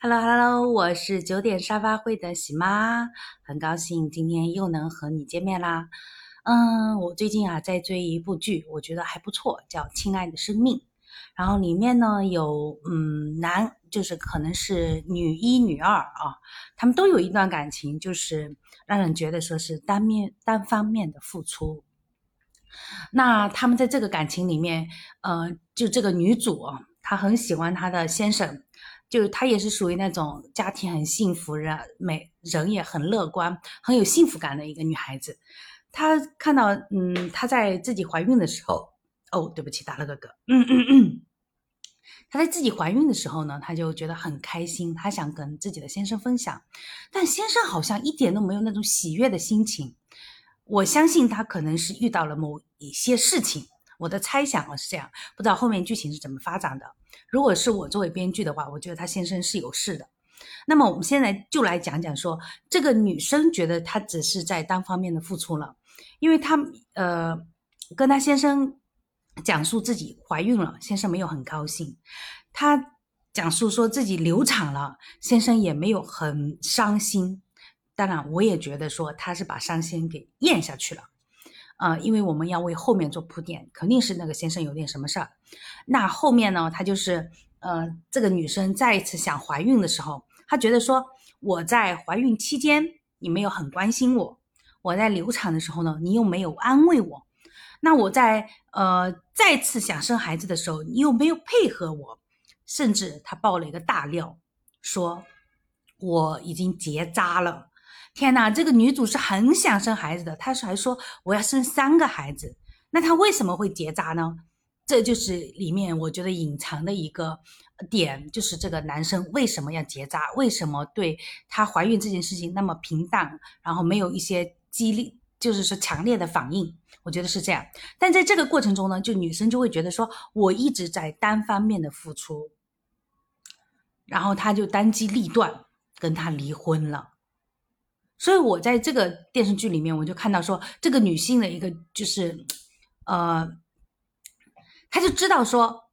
Hello Hello，我是九点沙发会的喜妈，很高兴今天又能和你见面啦。嗯，我最近啊在追一部剧，我觉得还不错，叫《亲爱的生命》。然后里面呢有嗯男，就是可能是女一、女二啊，他们都有一段感情，就是让人觉得说是单面单方面的付出。那他们在这个感情里面，呃，就这个女主，她很喜欢她的先生。就是她也是属于那种家庭很幸福，人美人也很乐观，很有幸福感的一个女孩子。她看到，嗯，她在自己怀孕的时候，哦，对不起，打了个嗝。嗯嗯嗯。她在自己怀孕的时候呢，她就觉得很开心，她想跟自己的先生分享，但先生好像一点都没有那种喜悦的心情。我相信他可能是遇到了某一些事情。我的猜想啊是这样，不知道后面剧情是怎么发展的。如果是我作为编剧的话，我觉得他先生是有事的。那么我们现在就来讲讲说，这个女生觉得她只是在单方面的付出了，因为她呃跟她先生讲述自己怀孕了，先生没有很高兴。她讲述说自己流产了，先生也没有很伤心。当然，我也觉得说他是把伤心给咽下去了。啊，因为我们要为后面做铺垫，肯定是那个先生有点什么事儿。那后面呢，他就是，呃，这个女生再一次想怀孕的时候，她觉得说，我在怀孕期间你没有很关心我，我在流产的时候呢，你又没有安慰我，那我在呃再次想生孩子的时候，你又没有配合我，甚至他爆了一个大料，说我已经结扎了。天哪，这个女主是很想生孩子的，她还说我要生三个孩子。那她为什么会结扎呢？这就是里面我觉得隐藏的一个点，就是这个男生为什么要结扎？为什么对她怀孕这件事情那么平淡，然后没有一些激励，就是说强烈的反应？我觉得是这样。但在这个过程中呢，就女生就会觉得说我一直在单方面的付出，然后她就当机立断跟他离婚了。所以，我在这个电视剧里面，我就看到说，这个女性的一个就是，呃，她就知道说，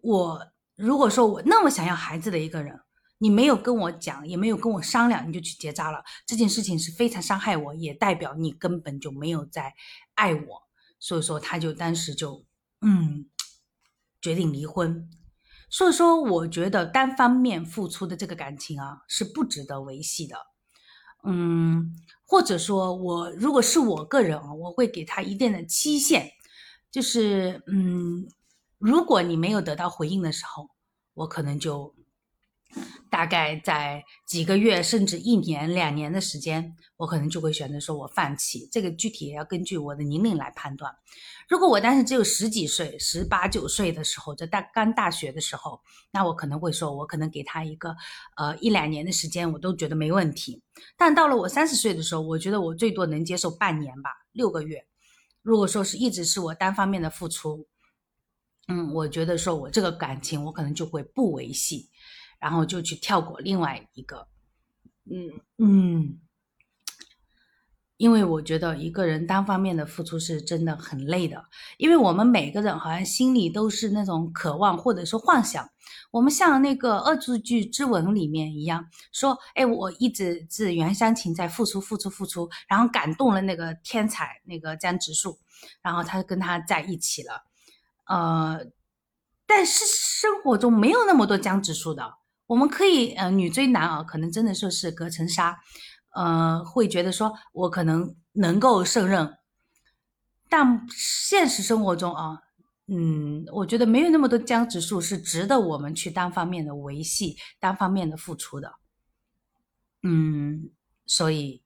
我如果说我那么想要孩子的一个人，你没有跟我讲，也没有跟我商量，你就去结扎了，这件事情是非常伤害我，也代表你根本就没有在爱我。所以说，她就当时就嗯，决定离婚。所以说，我觉得单方面付出的这个感情啊，是不值得维系的。嗯，或者说，我如果是我个人啊，我会给他一定的期限，就是嗯，如果你没有得到回应的时候，我可能就。大概在几个月，甚至一年、两年的时间，我可能就会选择说我放弃。这个具体也要根据我的年龄来判断。如果我当时只有十几岁、十八九岁的时候，在大刚大学的时候，那我可能会说，我可能给他一个呃一两年的时间，我都觉得没问题。但到了我三十岁的时候，我觉得我最多能接受半年吧，六个月。如果说是一直是我单方面的付出，嗯，我觉得说我这个感情我可能就会不维系。然后就去跳过另外一个，嗯。嗯，因为我觉得一个人单方面的付出是真的很累的，因为我们每个人好像心里都是那种渴望或者说幻想，我们像那个恶作剧之吻里面一样，说，哎，我一直是袁湘琴在付出付出付出，然后感动了那个天才那个江直树，然后他跟他在一起了，呃，但是生活中没有那么多江直树的。我们可以，呃，女追男啊，可能真的说是隔层纱，呃，会觉得说我可能能够胜任，但现实生活中啊，嗯，我觉得没有那么多僵直树是值得我们去单方面的维系、单方面的付出的，嗯，所以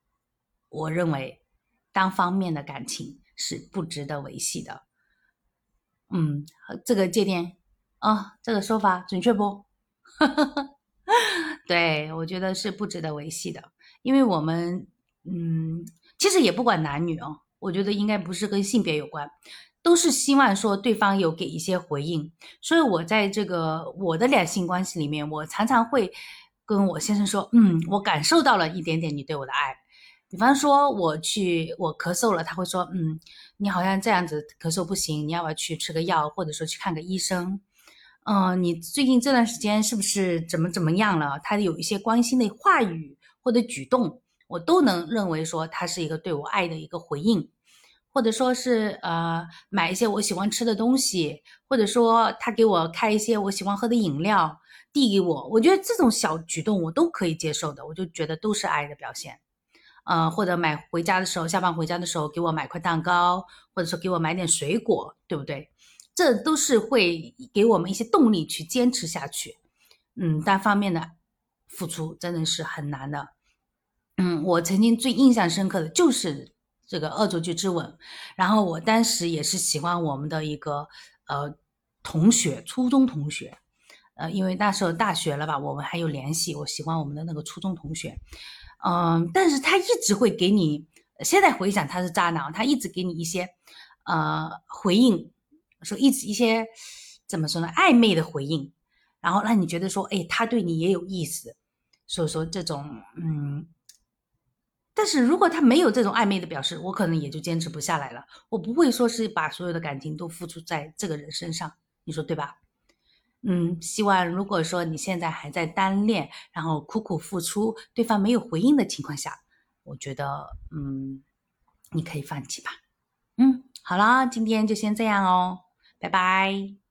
我认为单方面的感情是不值得维系的，嗯，这个界定啊，这个说法准确不？对，我觉得是不值得维系的，因为我们，嗯，其实也不管男女哦，我觉得应该不是跟性别有关，都是希望说对方有给一些回应。所以我在这个我的两性关系里面，我常常会跟我先生说，嗯，我感受到了一点点你对我的爱。比方说我去我咳嗽了，他会说，嗯，你好像这样子咳嗽不行，你要不要去吃个药，或者说去看个医生？嗯，你最近这段时间是不是怎么怎么样了？他有一些关心的话语或者举动，我都能认为说他是一个对我爱的一个回应，或者说是呃买一些我喜欢吃的东西，或者说他给我开一些我喜欢喝的饮料递给我，我觉得这种小举动我都可以接受的，我就觉得都是爱的表现。呃，或者买回家的时候，下班回家的时候给我买块蛋糕，或者说给我买点水果，对不对？这都是会给我们一些动力去坚持下去。嗯，单方面的付出真的是很难的。嗯，我曾经最印象深刻的就是这个恶作剧之吻。然后我当时也是喜欢我们的一个呃同学，初中同学。呃，因为那时候大学了吧，我们还有联系。我喜欢我们的那个初中同学。嗯，但是他一直会给你，现在回想他是渣男，他一直给你一些呃回应。说一直一些怎么说呢？暧昧的回应，然后让你觉得说，哎，他对你也有意思。所以说这种，嗯，但是如果他没有这种暧昧的表示，我可能也就坚持不下来了。我不会说是把所有的感情都付出在这个人身上，你说对吧？嗯，希望如果说你现在还在单恋，然后苦苦付出，对方没有回应的情况下，我觉得，嗯，你可以放弃吧。嗯，好啦，今天就先这样哦。拜拜。